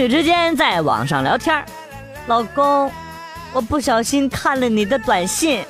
侣之间在网上聊天老公，我不小心看了你的短信，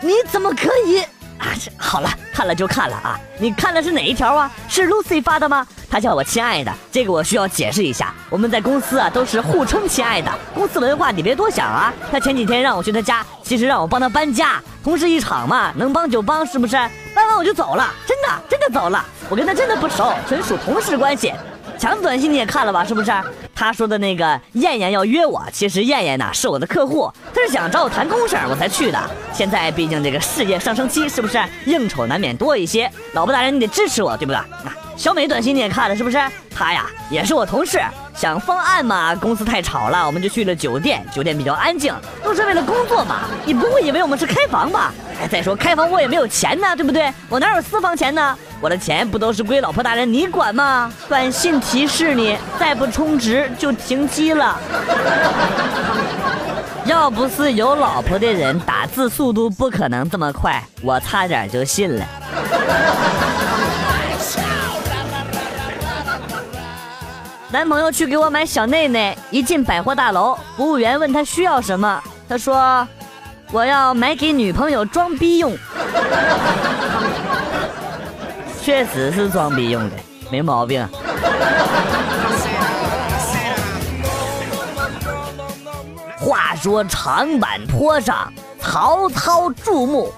你怎么可以？啊，好了，看了就看了啊！你看的是哪一条啊？是 Lucy 发的吗？她叫我亲爱的，这个我需要解释一下。我们在公司啊都是互称亲爱的，公司文化你别多想啊。她前几天让我去她家，其实让我帮她搬家，同事一场嘛，能帮就帮，是不是？搬完我就走了，真的真的走了。我跟她真的不熟，纯属同事关系。强子短信你也看了吧？是不是？他说的那个燕燕要约我，其实燕燕呢是我的客户，他是想找我谈公事我才去的。现在毕竟这个事业上升期，是不是应酬难免多一些？老婆大人你得支持我，对不对？啊，小美短信你也看了是不是？她呀也是我同事，想方案嘛，公司太吵了，我们就去了酒店，酒店比较安静，都是为了工作嘛。你不会以为我们是开房吧？哎，再说开房我也没有钱呢，对不对？我哪有私房钱呢？我的钱不都是归老婆大人你管吗？短信提示你，再不充值就停机了。要不是有老婆的人，打字速度不可能这么快，我差点就信了。男朋友去给我买小内内，一进百货大楼，服务员问他需要什么，他说：“我要买给女朋友装逼用。”确实是装逼用的，没毛病。话说长坂坡上，曹操注目，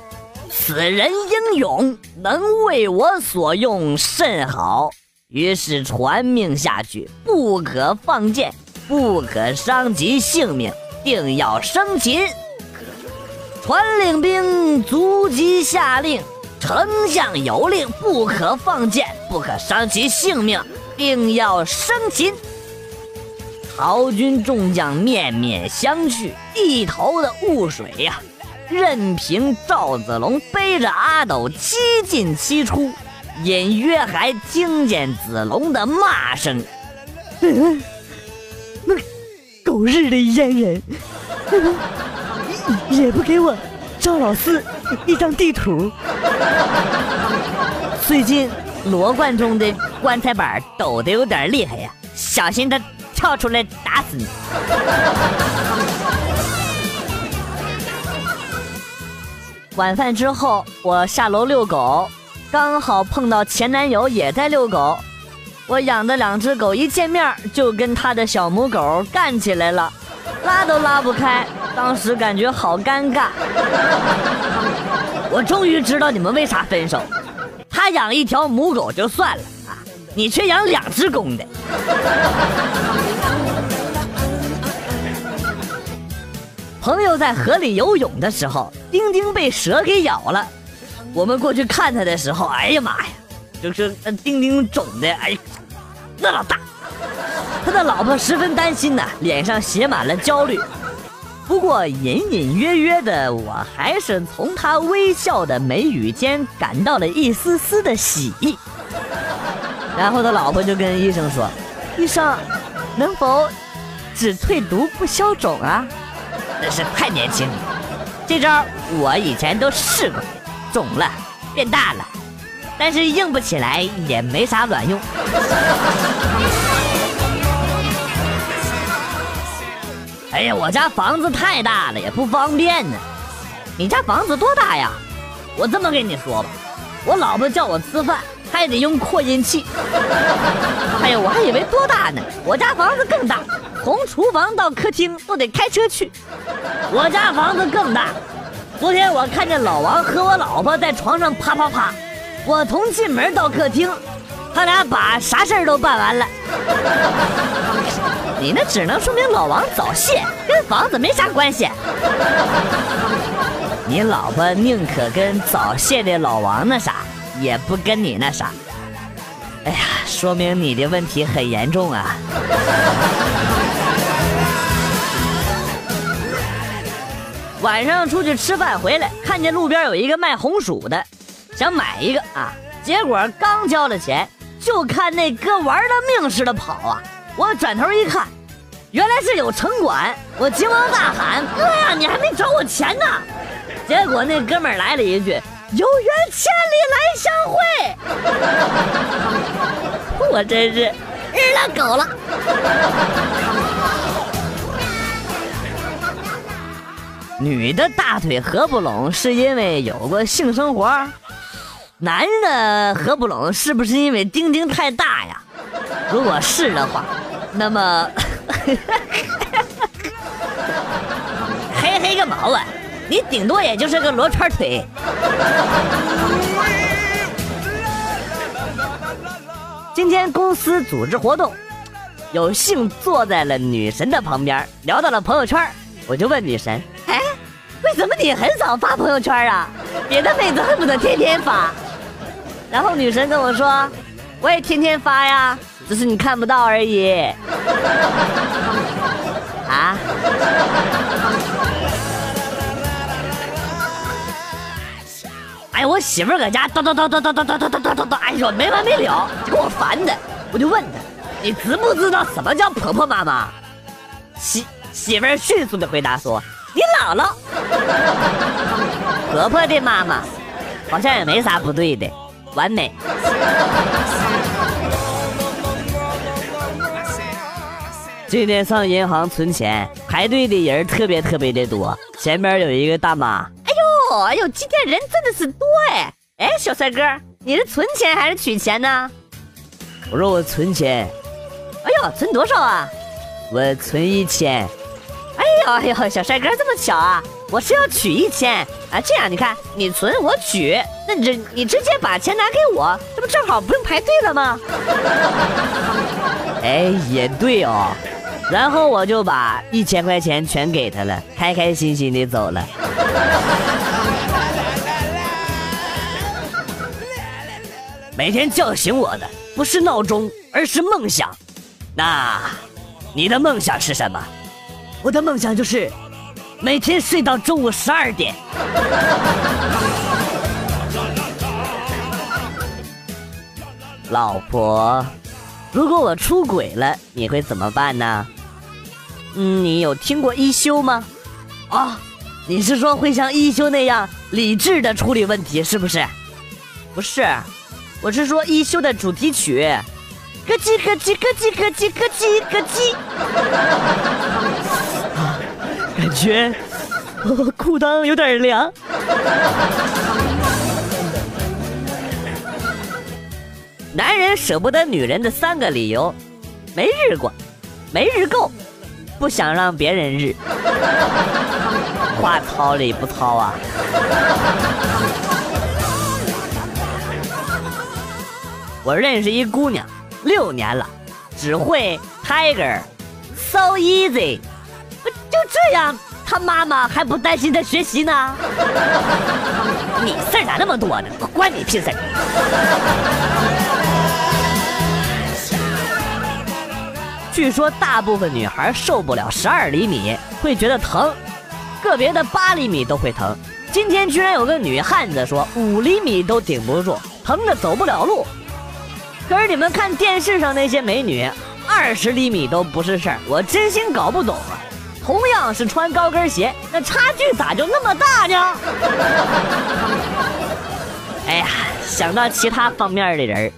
此人英勇，能为我所用，甚好。于是传命下去，不可放箭，不可伤及性命，定要生擒。传令兵逐级下令。丞相有令，不可放箭，不可伤其性命，定要生擒。曹军众将面面相觑，一头的雾水呀。任凭赵子龙背着阿斗七进七出，隐约还听见子龙的骂声：“嗯 那狗日的阉人，也不给我赵老四 一张地图。”最近罗贯中的棺材板抖得有点厉害呀，小心他跳出来打死你。晚饭之后，我下楼遛狗，刚好碰到前男友也在遛狗。我养的两只狗一见面就跟他的小母狗干起来了，拉都拉不开，当时感觉好尴尬。我终于知道你们为啥分手。他养一条母狗就算了啊，你却养两只公的。朋友在河里游泳的时候，丁丁被蛇给咬了。我们过去看他的时候，哎呀妈呀，就是那丁丁肿的，哎，那老大。他的老婆十分担心呐，脸上写满了焦虑。不过隐隐约约的，我还是从他微笑的眉宇间感到了一丝丝的喜意。然后他老婆就跟医生说：“医生，能否只退毒不消肿啊？” 真是太年轻了，这招我以前都试过，肿了变大了，但是硬不起来也没啥卵用。哎呀，我家房子太大了，也不方便呢。你家房子多大呀？我这么跟你说吧，我老婆叫我吃饭还得用扩音器。哎呀，我还以为多大呢。我家房子更大，从厨房到客厅都得开车去。我家房子更大。昨天我看见老王和我老婆在床上啪啪啪，我从进门到客厅，他俩把啥事儿都办完了。你那只能说明老王早泄，跟房子没啥关系。你老婆宁可跟早泄的老王那啥，也不跟你那啥。哎呀，说明你的问题很严重啊！晚上出去吃饭回来，看见路边有一个卖红薯的，想买一个啊，结果刚交了钱，就看那哥玩了命似的跑啊！我转头一看，原来是有城管，我急忙大喊：“哥呀，你还没找我钱呢！”结果那哥们来了一句：“有缘千里来相会。”我真是日了狗了。女的大腿合不拢是因为有过性生活，男的合不拢是不是因为丁丁太大呀？如果是的话，那么 嘿嘿个毛啊！你顶多也就是个罗圈腿。今天公司组织活动，有幸坐在了女神的旁边，聊到了朋友圈，我就问女神。哎为什么你很少发朋友圈啊？别的妹子恨不得天天发。然后女神跟我说：“我也天天发呀，只是你看不到而已。”啊？哎，我媳妇儿搁家叨叨叨叨叨叨叨叨叨叨叨，哎呦没完没了，给我烦的。我就问她：“你知不知道什么叫婆婆妈妈？”媳媳妇儿迅速的回答说。你姥姥，婆婆的妈妈，好像也没啥不对的，完美。今天上银行存钱，排队的人特别特别的多。前面有一个大妈，哎呦哎呦，今天人真的是多哎！哎，小帅哥，你是存钱还是取钱呢？我说我存钱。哎呦，存多少啊？我存一千。哎呦，小帅哥这么巧啊！我是要取一千啊，这样你看，你存我取，那你这你直接把钱拿给我，这不正好不用排队了吗？哎，也对哦。然后我就把一千块钱全给他了，开开心心的走了。每天叫醒我的不是闹钟，而是梦想。那，你的梦想是什么？我的梦想就是每天睡到中午十二点。老婆，如果我出轨了，你会怎么办呢？嗯，你有听过一休吗？啊，你是说会像一休那样理智的处理问题，是不是？不是，我是说一休的主题曲。咯叽咯叽咯叽咯叽咯叽咯叽，感觉裤裆有点凉。男人舍不得女人的三个理由：没日过，没日够，不想让别人日。话糙理不糙啊！我认识一姑娘。六年了，只会 Tiger，so easy，就这样？他妈妈还不担心他学习呢？你事儿咋那么多呢？关你屁事！据说大部分女孩受不了十二厘米，会觉得疼，个别的八厘米都会疼。今天居然有个女汉子说五厘米都顶不住，疼的走不了路。可是你们看电视上那些美女，二十厘米都不是事儿，我真心搞不懂啊！同样是穿高跟鞋，那差距咋就那么大呢？哎呀，想到其他方面的人，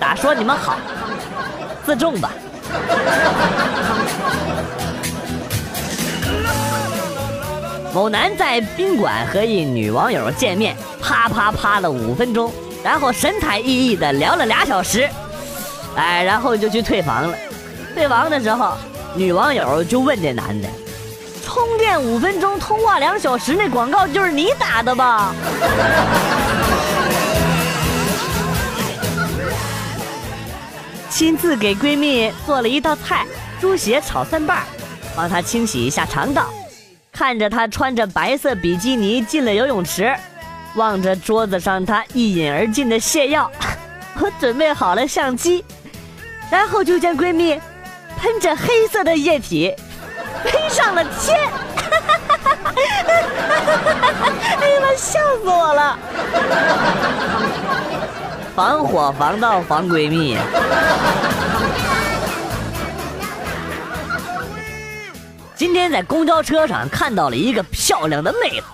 咋说你们好？自重吧。某男在宾馆和一女网友见面，啪啪啪了五分钟。然后神采奕奕的聊了俩小时，哎，然后就去退房了。退房的时候，女网友就问这男的：“充电五分钟，通话两小时，那广告就是你打的吧？”亲自给闺蜜做了一道菜——猪血炒蒜瓣，帮她清洗一下肠道。看着她穿着白色比基尼进了游泳池。望着桌子上她一饮而尽的泻药，我准备好了相机，然后就见闺蜜喷着黑色的液体 飞上了天，哎呀妈，笑死我了！防火防盗防闺蜜。今天在公交车上看到了一个漂亮的妹子。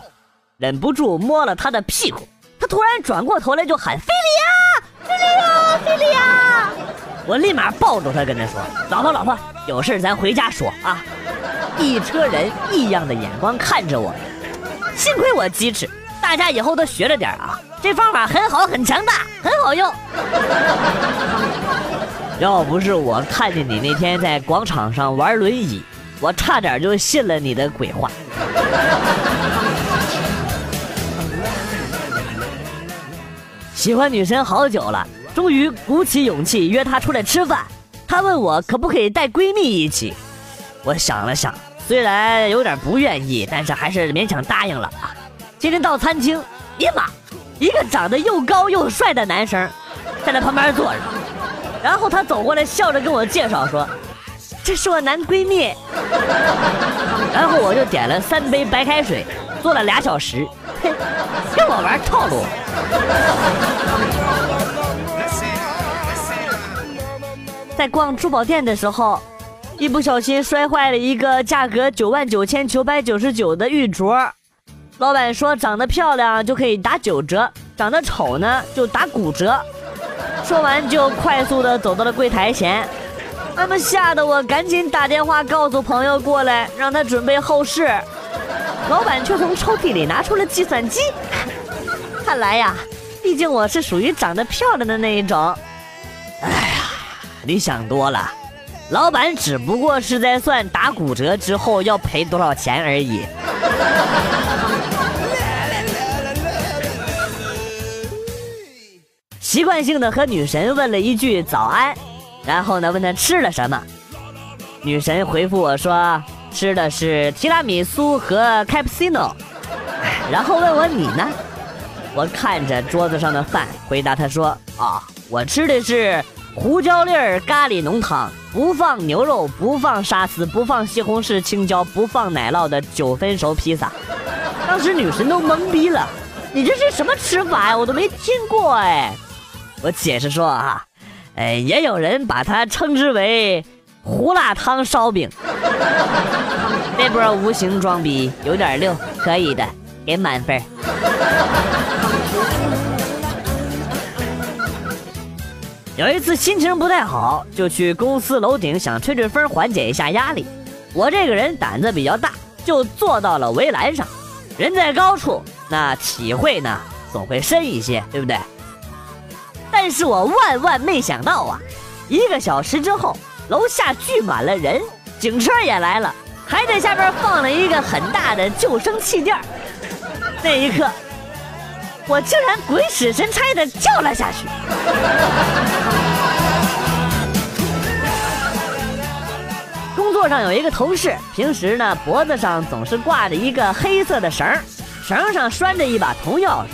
忍不住摸了她的屁股，她突然转过头来就喊：“菲利亚，菲利亚，菲利亚！”我立马抱住她，跟她说：“老婆，老婆，有事咱回家说啊！”一车人异样的眼光看着我，幸亏我机智，大家以后都学着点啊！这方法很好，很强大，很好用。要不是我看见你那天在广场上玩轮椅，我差点就信了你的鬼话。喜欢女神好久了，终于鼓起勇气约她出来吃饭。她问我可不可以带闺蜜一起，我想了想，虽然有点不愿意，但是还是勉强答应了啊。今天到餐厅，呀妈，一个长得又高又帅的男生在那旁边坐着，然后他走过来笑着跟我介绍说：“这是我男闺蜜。”然后我就点了三杯白开水，坐了俩小时，嘿，跟我玩套路。在逛珠宝店的时候，一不小心摔坏了一个价格九万九千九百九十九的玉镯。老板说长得漂亮就可以打九折，长得丑呢就打骨折。说完就快速的走到了柜台前，那么吓得我赶紧打电话告诉朋友过来，让他准备后事。老板却从抽屉里拿出了计算机。看来呀，毕竟我是属于长得漂亮的那一种。哎呀，你想多了，老板只不过是在算打骨折之后要赔多少钱而已。习惯性的和女神问了一句早安，然后呢问她吃了什么，女神回复我说吃的是提拉米苏和 cappuccino，然后问我你呢？我看着桌子上的饭，回答她说啊，我吃的是胡椒粒儿咖喱浓汤，不放牛肉，不放沙司，不放西红柿青椒，不放奶酪的九分熟披萨。当时女神都懵逼了，你这是什么吃法呀？我都没听过哎。我解释说啊，哎，也有人把它称之为胡辣汤烧饼。这波无形装逼有点溜，可以的，给满分。有一次心情不太好，就去公司楼顶想吹吹风，缓解一下压力。我这个人胆子比较大，就坐到了围栏上。人在高处，那体会呢总会深一些，对不对？但是我万万没想到啊！一个小时之后，楼下聚满了人，警车也来了，还在下边放了一个很大的救生气垫那一刻，我竟然鬼使神差的掉了下去。工作上有一个同事，平时呢脖子上总是挂着一个黑色的绳绳上拴着一把铜钥匙。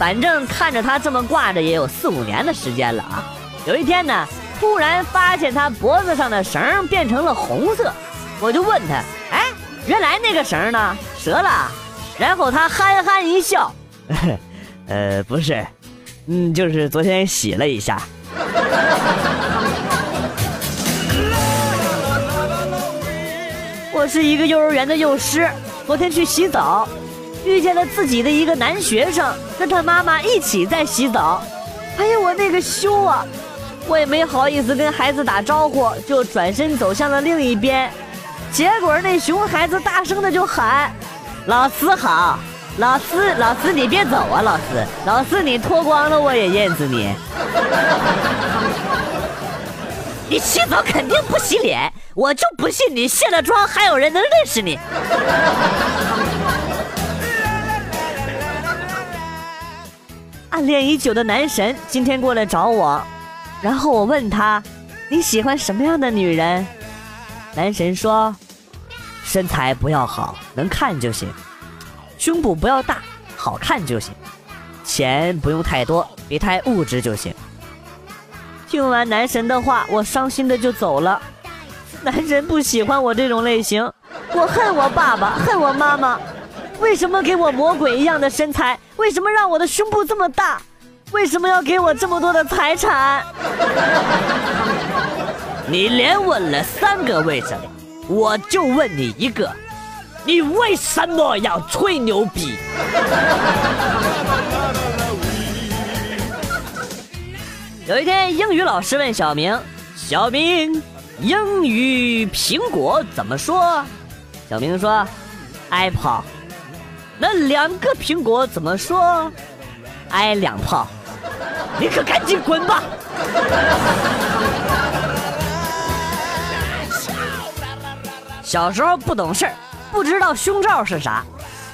反正看着他这么挂着也有四五年的时间了啊！有一天呢，突然发现他脖子上的绳变成了红色，我就问他：“哎，原来那个绳呢？折了？”然后他憨憨一笑：“ 呃，不是，嗯，就是昨天洗了一下。”我是一个幼儿园的幼师，昨天去洗澡。遇见了自己的一个男学生，跟他妈妈一起在洗澡。哎呀，我那个羞啊！我也没好意思跟孩子打招呼，就转身走向了另一边。结果那熊孩子大声的就喊：“老师好，老师，老师你别走啊，老师，老师你脱光了我也认识你。你洗澡肯定不洗脸，我就不信你卸了妆还有人能认识你。”暗恋已久的男神今天过来找我，然后我问他：“你喜欢什么样的女人？”男神说：“身材不要好，能看就行；胸部不要大，好看就行；钱不用太多，别太物质就行。”听完男神的话，我伤心的就走了。男神不喜欢我这种类型，我恨我爸爸，恨我妈妈。为什么给我魔鬼一样的身材？为什么让我的胸部这么大？为什么要给我这么多的财产？你连问了三个为什么，我就问你一个：你为什么要吹牛逼？有一天，英语老师问小明：“小明，英语苹果怎么说？”小明说：“Apple。”那两个苹果怎么说？挨两炮！你可赶紧滚吧！小时候不懂事儿，不知道胸罩是啥，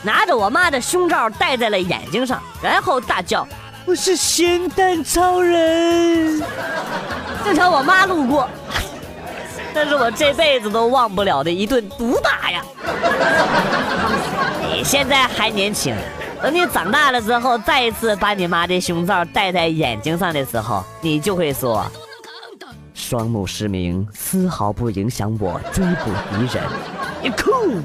拿着我妈的胸罩戴在了眼睛上，然后大叫：“我是咸蛋超人！”正巧我妈路过，这是我这辈子都忘不了的一顿毒打呀！你现在还年轻，等你长大了之后，再一次把你妈的胸罩戴在眼睛上的时候，你就会说：“双目失明丝毫不影响我追捕敌人。”你酷！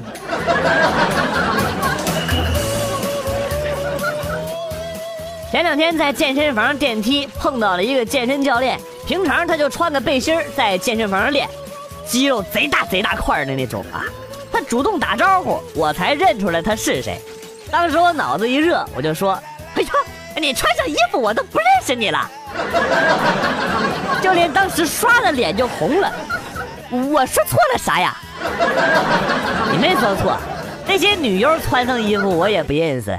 前两天在健身房电梯碰到了一个健身教练，平常他就穿个背心在健身房练，肌肉贼大贼大块的那种啊。他主动打招呼，我才认出来他是谁。当时我脑子一热，我就说：“哎呀，你穿上衣服我都不认识你了。”教练当时刷的脸就红了。我说错了啥呀？你没说错，那些女优穿上衣服我也不认识。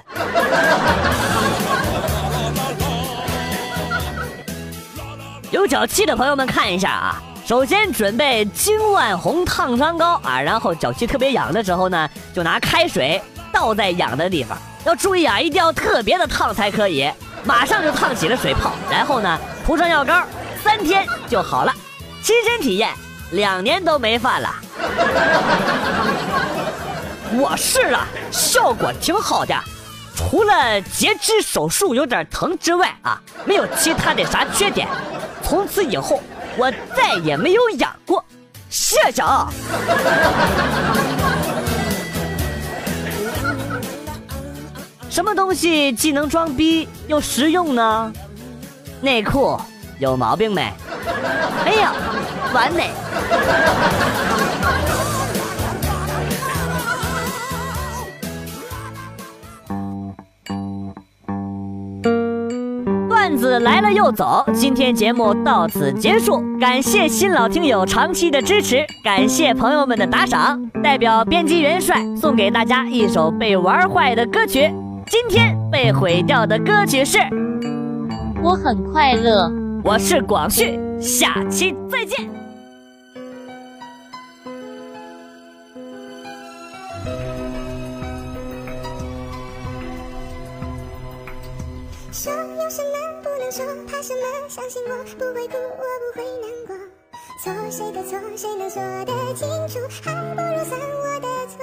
有脚气的朋友们看一下啊。首先准备金万红烫伤膏啊，然后脚气特别痒的时候呢，就拿开水倒在痒的地方，要注意啊，一定要特别的烫才可以，马上就烫起了水泡，然后呢涂上药膏，三天就好了。亲身体验，两年都没犯了。我试了，效果挺好的，除了截肢手术有点疼之外啊，没有其他的啥缺点。从此以后。我再也没有养过，谢谢啊！什么东西既能装逼又实用呢？内裤有毛病没？没有，完美。子来了又走，今天节目到此结束，感谢新老听友长期的支持，感谢朋友们的打赏。代表编辑元帅送给大家一首被玩坏的歌曲，今天被毁掉的歌曲是《我很快乐》，我是广旭，下期再见。我不会哭，我不会难过。错谁的错，谁能说得清楚？还不如算我的错。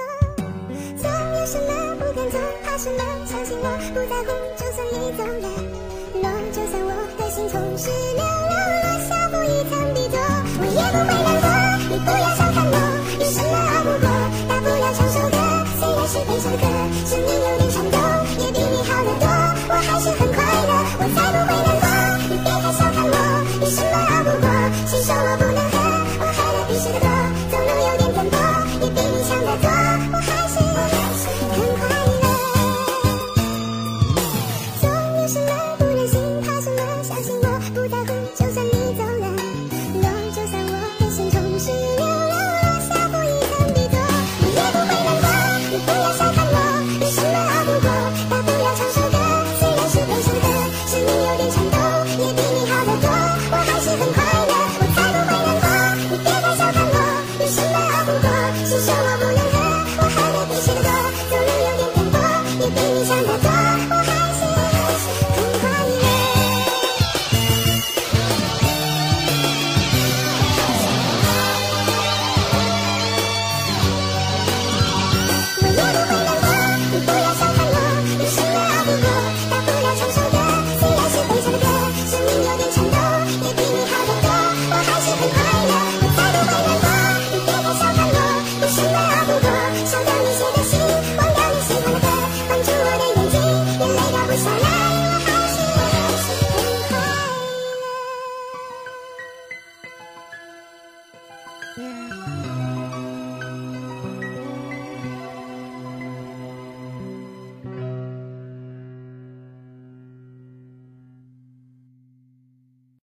总有什么不敢做，怕什么？相信我不在乎，就算你走了，落就算我的心从十流浪，落下负一层地座，我也不会难过。你不要小看我，有什么熬不过？大不了唱首歌，虽然是悲伤的歌，声音有点颤抖，也比你好得多。我还是很快乐，我才不